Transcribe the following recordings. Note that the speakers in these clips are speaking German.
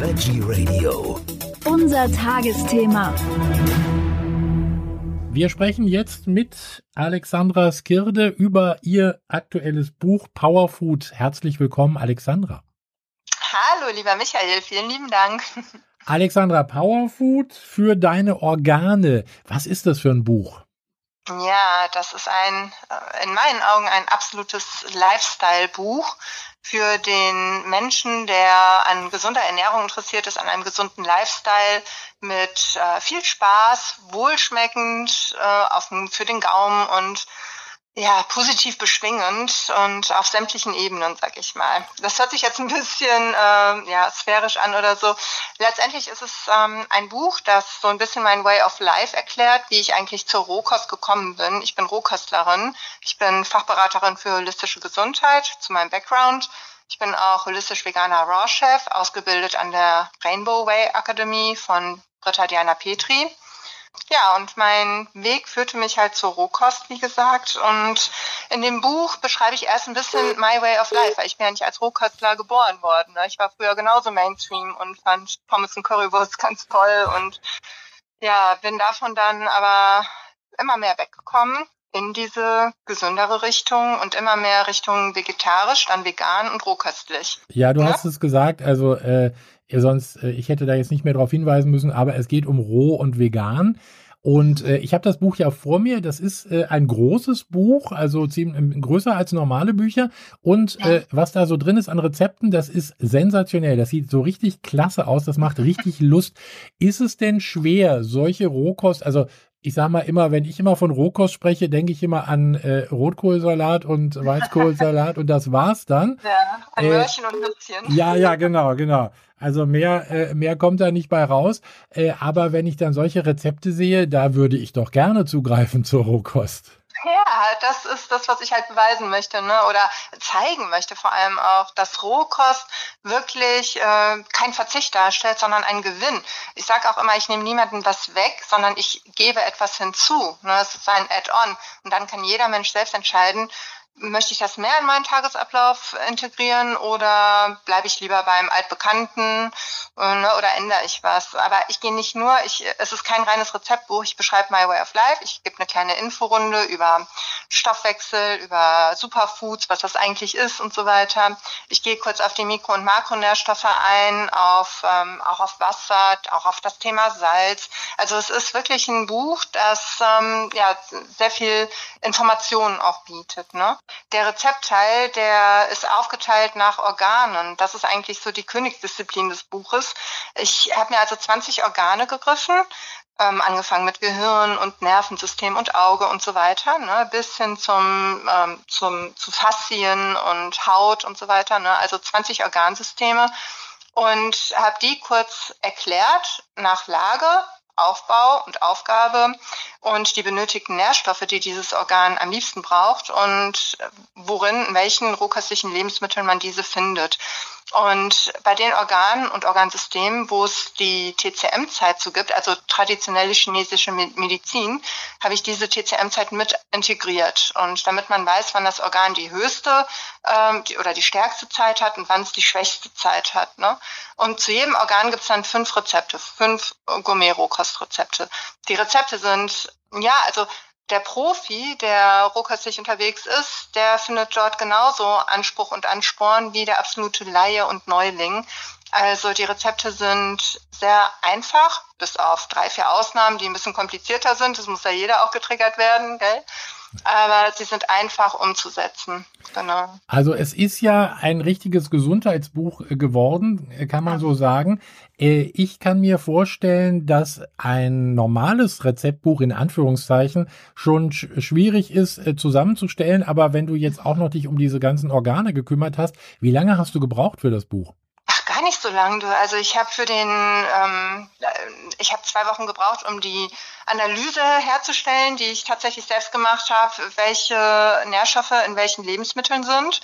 Veggie Radio. Unser Tagesthema. Wir sprechen jetzt mit Alexandra Skirde über ihr aktuelles Buch Powerfood. Herzlich willkommen, Alexandra. Hallo, lieber Michael, vielen lieben Dank. Alexandra, Powerfood für deine Organe. Was ist das für ein Buch? Ja, das ist ein, äh, in meinen Augen ein absolutes Lifestyle-Buch für den Menschen, der an gesunder Ernährung interessiert ist, an einem gesunden Lifestyle mit äh, viel Spaß, wohlschmeckend äh, auf, für den Gaumen und ja, positiv beschwingend und auf sämtlichen Ebenen, sag ich mal. Das hört sich jetzt ein bisschen äh, ja, sphärisch an oder so. Letztendlich ist es ähm, ein Buch, das so ein bisschen mein Way of Life erklärt, wie ich eigentlich zur Rohkost gekommen bin. Ich bin Rohkostlerin, ich bin Fachberaterin für holistische Gesundheit zu meinem Background. Ich bin auch holistisch veganer Raw-Chef, ausgebildet an der Rainbow Way Akademie von Britta Diana Petri. Ja, und mein Weg führte mich halt zur Rohkost, wie gesagt. Und in dem Buch beschreibe ich erst ein bisschen my way of life, weil ich bin ja nicht als Rohkostler geboren worden. Ne? Ich war früher genauso Mainstream und fand Pommes und Currywurst ganz toll und ja, bin davon dann aber immer mehr weggekommen in diese gesündere Richtung und immer mehr Richtung vegetarisch, dann vegan und rohköstlich. Ja, du ja? hast es gesagt, also äh, sonst, äh, ich hätte da jetzt nicht mehr darauf hinweisen müssen, aber es geht um roh und vegan. Und äh, ich habe das Buch ja vor mir. Das ist äh, ein großes Buch, also ziemlich äh, größer als normale Bücher. Und äh, was da so drin ist an Rezepten, das ist sensationell. Das sieht so richtig klasse aus. Das macht richtig Lust. Ist es denn schwer, solche Rohkost, also ich sag mal immer, wenn ich immer von Rohkost spreche, denke ich immer an äh, Rotkohlsalat und Weißkohlsalat und das war's dann. Ja, ein äh, Möhrchen und Nützchen. Ja, ja, genau, genau. Also mehr, äh, mehr kommt da nicht bei raus. Äh, aber wenn ich dann solche Rezepte sehe, da würde ich doch gerne zugreifen zur Rohkost. Ja, das ist das, was ich halt beweisen möchte, ne? Oder zeigen möchte vor allem auch, dass Rohkost wirklich äh, kein Verzicht darstellt, sondern ein Gewinn. Ich sage auch immer, ich nehme niemandem was weg, sondern ich gebe etwas hinzu. Ne? Es ist ein Add-on. Und dann kann jeder Mensch selbst entscheiden, möchte ich das mehr in meinen Tagesablauf integrieren oder bleibe ich lieber beim Altbekannten äh, ne, oder ändere ich was? Aber ich gehe nicht nur, ich, es ist kein reines Rezeptbuch, ich beschreibe My Way of Life, ich gebe eine kleine Inforunde über Stoffwechsel, über Superfoods, was das eigentlich ist und so weiter. Ich gehe kurz auf die Mikro- und Makronährstoffe ein, auf, ähm, auch auf Wasser, auch auf das Thema Salz. Also es ist wirklich ein Buch, das ähm, ja, sehr viel Informationen auch bietet. Ne? Der Rezeptteil, der ist aufgeteilt nach Organen. Das ist eigentlich so die Königsdisziplin des Buches. Ich habe mir also 20 Organe gegriffen, ähm, angefangen mit Gehirn und Nervensystem und Auge und so weiter, ne, bis hin zum, ähm, zum, zu Faszien und Haut und so weiter, ne, also 20 Organsysteme und habe die kurz erklärt nach Lage, Aufbau und Aufgabe und die benötigten Nährstoffe, die dieses Organ am liebsten braucht und worin, in welchen rohköstlichen Lebensmitteln man diese findet. Und bei den Organen und Organsystemen, wo es die TCM-Zeit zu gibt, also traditionelle chinesische Medizin, habe ich diese TCM-Zeit mit integriert. Und damit man weiß, wann das Organ die höchste ähm, die, oder die stärkste Zeit hat und wann es die schwächste Zeit hat. Ne? Und zu jedem Organ gibt es dann fünf Rezepte, fünf Gourmet-Rohkostrezepte. Die Rezepte sind, ja, also der Profi, der rohköstlich unterwegs ist, der findet dort genauso Anspruch und Ansporn wie der absolute Laie und Neuling. Also die Rezepte sind sehr einfach, bis auf drei, vier Ausnahmen, die ein bisschen komplizierter sind. Das muss ja jeder auch getriggert werden, gell? Aber sie sind einfach umzusetzen. Genau. Also es ist ja ein richtiges Gesundheitsbuch äh, geworden, äh, kann man so sagen. Äh, ich kann mir vorstellen, dass ein normales Rezeptbuch in Anführungszeichen schon schwierig ist zusammenzustellen, aber wenn du jetzt auch noch dich um diese ganzen Organe gekümmert hast, wie lange hast du gebraucht für das Buch? gar nicht so lang. Also ich habe für den, ähm, habe zwei Wochen gebraucht, um die Analyse herzustellen, die ich tatsächlich selbst gemacht habe, welche Nährstoffe in welchen Lebensmitteln sind.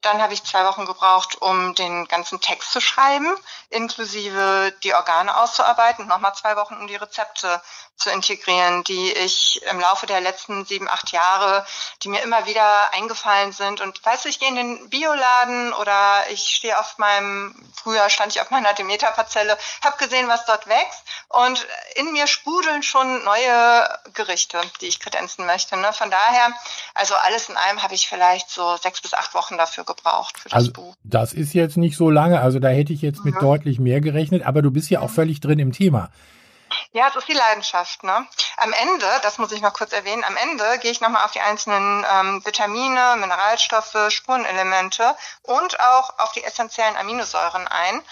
Dann habe ich zwei Wochen gebraucht, um den ganzen Text zu schreiben, inklusive die Organe auszuarbeiten. Nochmal zwei Wochen, um die Rezepte zu integrieren, die ich im Laufe der letzten sieben, acht Jahre, die mir immer wieder eingefallen sind. Und weißt du, ich gehe in den Bioladen oder ich stehe auf meinem, früher stand ich auf meiner Demeter-Parzelle, habe gesehen, was dort wächst und in mir sprudeln schon neue Gerichte, die ich kredenzen möchte. Ne? Von daher, also alles in allem habe ich vielleicht so sechs bis acht Wochen dafür gebraucht für das also, Buch. Das ist jetzt nicht so lange, also da hätte ich jetzt mit mhm. deutlich mehr gerechnet, aber du bist ja auch völlig drin im Thema. Ja, es ist die Leidenschaft. Ne? Am Ende, das muss ich noch kurz erwähnen, am Ende gehe ich nochmal auf die einzelnen ähm, Vitamine, Mineralstoffe, Spurenelemente und auch auf die essentiellen Aminosäuren ein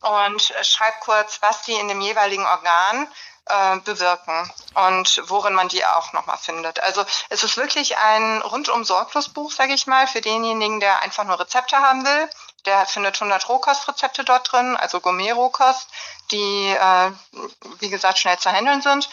und äh, schreibe kurz, was die in dem jeweiligen Organ äh, bewirken und worin man die auch nochmal findet. Also es ist wirklich ein rundum sorglos Buch, sage ich mal, für denjenigen, der einfach nur Rezepte haben will. Der findet 100 Rohkostrezepte dort drin, also Gourmet-Rohkost, die, äh, wie gesagt, schnell zu handeln sind.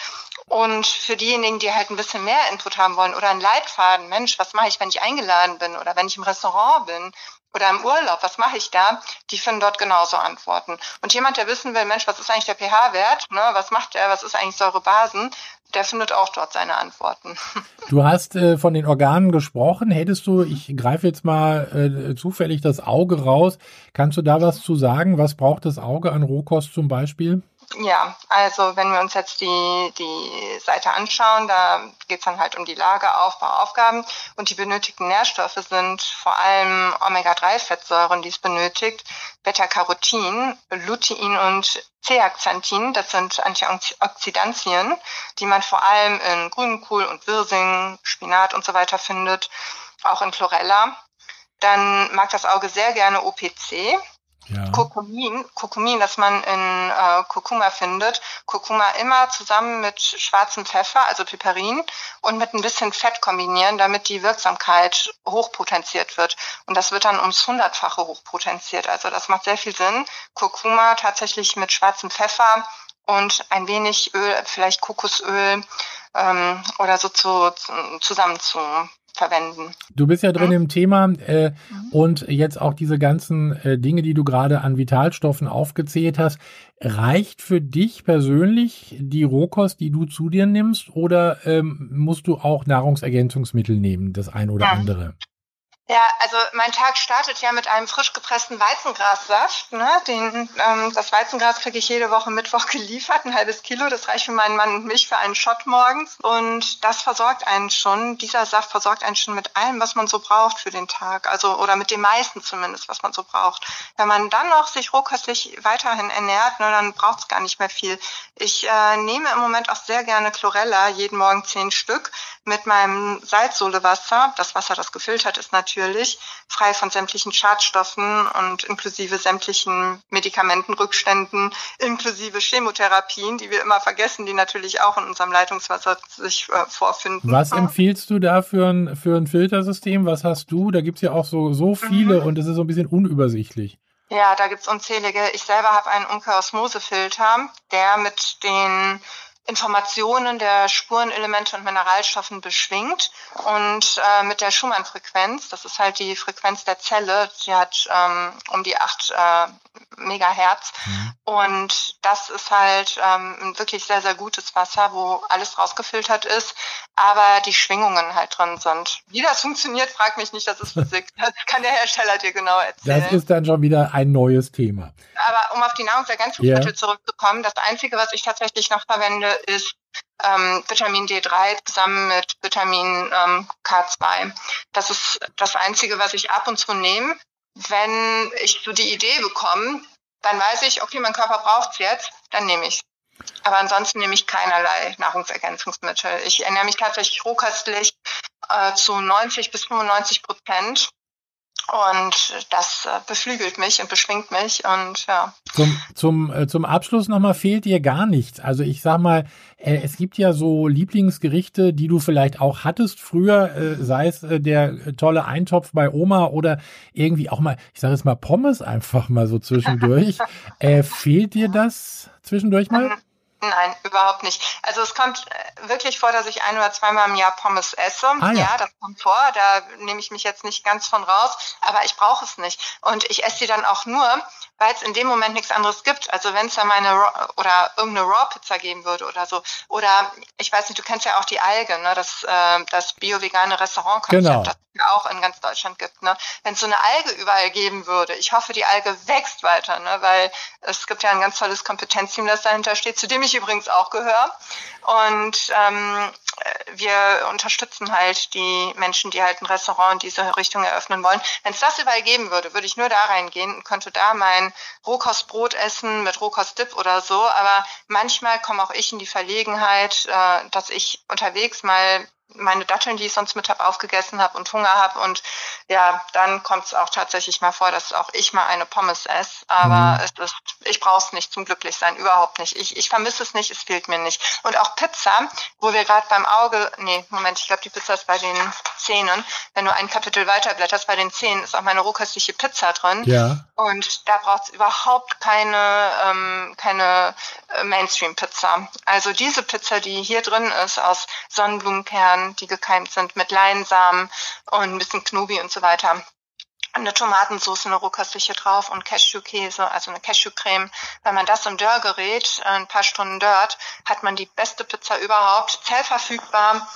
Und für diejenigen, die halt ein bisschen mehr Input haben wollen oder einen Leitfaden, Mensch, was mache ich, wenn ich eingeladen bin oder wenn ich im Restaurant bin oder im Urlaub, was mache ich da? Die finden dort genauso Antworten. Und jemand, der wissen will, Mensch, was ist eigentlich der pH-Wert? Ne, was macht er? Was ist eigentlich Säurebasen? Der findet auch dort seine Antworten. Du hast äh, von den Organen gesprochen. Hättest du, ich greife jetzt mal äh, zufällig das Auge raus, kannst du da was zu sagen? Was braucht das Auge an Rohkost zum Beispiel? Ja, also wenn wir uns jetzt die, die Seite anschauen, da geht es dann halt um die Lageraufbauaufgaben und die benötigten Nährstoffe sind vor allem Omega-3-Fettsäuren, die es benötigt, Beta-Carotin, Lutein und Zeaxanthin, das sind Antioxidantien, die man vor allem in Grünkohl und Wirsing, Spinat und so weiter findet, auch in Chlorella. Dann mag das Auge sehr gerne OPC, ja. Kurkumin, Kurkumin, das man in äh, Kurkuma findet. Kurkuma immer zusammen mit schwarzem Pfeffer, also Piperin, und mit ein bisschen Fett kombinieren, damit die Wirksamkeit hochpotenziert wird. Und das wird dann ums Hundertfache hochpotenziert. Also das macht sehr viel Sinn. Kurkuma tatsächlich mit schwarzem Pfeffer und ein wenig Öl, vielleicht Kokosöl ähm, oder so zu, zusammen zu verwenden. Du bist ja drin mhm. im Thema äh, mhm. und jetzt auch diese ganzen äh, Dinge, die du gerade an Vitalstoffen aufgezählt hast. Reicht für dich persönlich die Rohkost, die du zu dir nimmst, oder ähm, musst du auch Nahrungsergänzungsmittel nehmen, das ein oder ja. andere? Ja, also mein Tag startet ja mit einem frisch gepressten Weizengrassaft. Ne? Den, ähm, das Weizengras kriege ich jede Woche Mittwoch geliefert, ein halbes Kilo. Das reicht für meinen Mann und mich für einen Shot morgens. Und das versorgt einen schon, dieser Saft versorgt einen schon mit allem, was man so braucht für den Tag. Also, oder mit dem meisten zumindest, was man so braucht. Wenn man dann noch sich rohköstlich weiterhin ernährt, ne, dann braucht es gar nicht mehr viel. Ich äh, nehme im Moment auch sehr gerne Chlorella, jeden Morgen zehn Stück, mit meinem Salzsolewasser. Das Wasser, das gefiltert ist natürlich frei von sämtlichen Schadstoffen und inklusive sämtlichen Medikamentenrückständen, inklusive Chemotherapien, die wir immer vergessen, die natürlich auch in unserem Leitungswasser sich äh, vorfinden. Was empfiehlst du da für ein, für ein Filtersystem? Was hast du? Da gibt es ja auch so, so viele mhm. und es ist so ein bisschen unübersichtlich. Ja, da gibt es unzählige. Ich selber habe einen Umkehrosmosefilter, der mit den Informationen der Spurenelemente und Mineralstoffen beschwingt und äh, mit der Schumann-Frequenz, das ist halt die Frequenz der Zelle, die hat ähm, um die acht äh, Megahertz mhm. und das ist halt ähm, ein wirklich sehr, sehr gutes Wasser, wo alles rausgefiltert ist, aber die Schwingungen halt drin sind. Wie das funktioniert, frag mich nicht, das ist Physik. Das kann der Hersteller dir genau erzählen. Das ist dann schon wieder ein neues Thema. Aber um auf die Nahrungsergänzungsmittel yeah. zurückzukommen, das Einzige, was ich tatsächlich noch verwende, ist ähm, Vitamin D3 zusammen mit Vitamin ähm, K2. Das ist das Einzige, was ich ab und zu nehme. Wenn ich so die Idee bekomme, dann weiß ich, okay, mein Körper braucht es jetzt, dann nehme ich Aber ansonsten nehme ich keinerlei Nahrungsergänzungsmittel. Ich ernähre mich tatsächlich rohköstlich äh, zu 90 bis 95 Prozent und das äh, beflügelt mich und beschwingt mich und ja. Zum, zum, äh, zum Abschluss nochmal fehlt dir gar nichts. Also ich sag mal, äh, es gibt ja so Lieblingsgerichte, die du vielleicht auch hattest früher, sei es der tolle Eintopf bei Oma oder irgendwie auch mal, ich sage jetzt mal Pommes einfach mal so zwischendurch. Äh, fehlt dir das zwischendurch mal? Nein, überhaupt nicht. Also es kommt wirklich vor, dass ich ein oder zweimal im Jahr Pommes esse. Ah, ja. ja. das kommt vor. Da nehme ich mich jetzt nicht ganz von raus, aber ich brauche es nicht. Und ich esse sie dann auch nur, weil es in dem Moment nichts anderes gibt. Also wenn es da meine Raw oder irgendeine Raw-Pizza geben würde oder so. Oder ich weiß nicht, du kennst ja auch die Alge, ne? das, äh, das bio-vegane Restaurantkonzept, genau. das es auch in ganz Deutschland gibt. Ne? Wenn es so eine Alge überall geben würde, ich hoffe, die Alge wächst weiter, ne? weil es gibt ja ein ganz tolles Kompetenzteam, das dahinter steht, zu dem ich übrigens auch gehöre. Und ähm, wir unterstützen halt die Menschen, die halt ein Restaurant in diese Richtung eröffnen wollen. Wenn es das überall geben würde, würde ich nur da reingehen und könnte da mein Rohkostbrot essen mit Rohkostdip oder so. Aber manchmal komme auch ich in die Verlegenheit, äh, dass ich unterwegs mal meine Datteln, die ich sonst mit habe, aufgegessen habe und Hunger habe. Und ja, dann kommt es auch tatsächlich mal vor, dass auch ich mal eine Pommes esse. Aber mhm. es ist, ich brauche es nicht zum Glücklichsein, überhaupt nicht. Ich, ich vermisse es nicht, es fehlt mir nicht. Und auch Pizza, wo wir gerade beim Auge, nee, Moment, ich glaube, die Pizza ist bei den Zähnen. Wenn du ein Kapitel weiterblätterst, bei den Zähnen ist auch meine rohköstliche Pizza drin. Ja. Und da braucht es überhaupt keine, ähm, keine äh, Mainstream-Pizza. Also diese Pizza, die hier drin ist, aus Sonnenblumenkernen, die gekeimt sind, mit Leinsamen und ein bisschen Knobi und so weiter eine Tomatensauce, eine rohköstliche drauf und Cashewkäse, also eine Cashewcreme. Wenn man das im Dörrgerät ein paar Stunden dört, hat man die beste Pizza überhaupt, zellverfügbar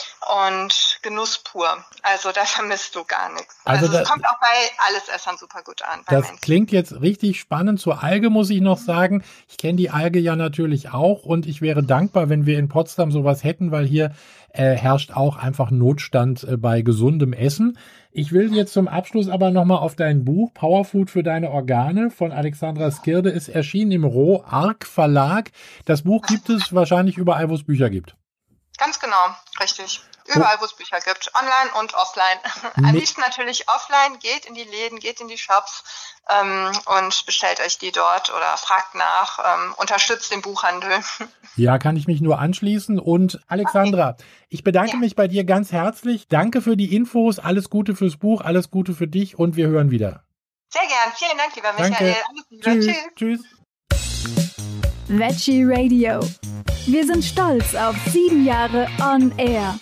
und Genuss pur. Also da vermisst du gar nichts. Also, also es kommt auch bei Allesessern super gut an. Das Menschen. klingt jetzt richtig spannend. Zur Alge muss ich noch sagen, ich kenne die Alge ja natürlich auch und ich wäre dankbar, wenn wir in Potsdam sowas hätten, weil hier äh, herrscht auch einfach Notstand äh, bei gesundem Essen. Ich will jetzt zum Abschluss aber nochmal auf dein Buch Powerfood für deine Organe von Alexandra Skirde ist erschienen im Roh Arc Verlag. Das Buch gibt es wahrscheinlich überall, wo es Bücher gibt. Ganz genau, richtig. Überall, wo es Bücher gibt, online und offline. Am liebsten natürlich offline, geht in die Läden, geht in die Shops ähm, und bestellt euch die dort oder fragt nach, ähm, unterstützt den Buchhandel. Ja, kann ich mich nur anschließen. Und Alexandra, okay. ich bedanke ja. mich bei dir ganz herzlich. Danke für die Infos, alles Gute fürs Buch, alles Gute für dich und wir hören wieder. Sehr gern. Vielen Dank, lieber Michael. Danke. Tschüss. Tschüss. Veggie Radio. Wir sind stolz auf sieben Jahre On Air.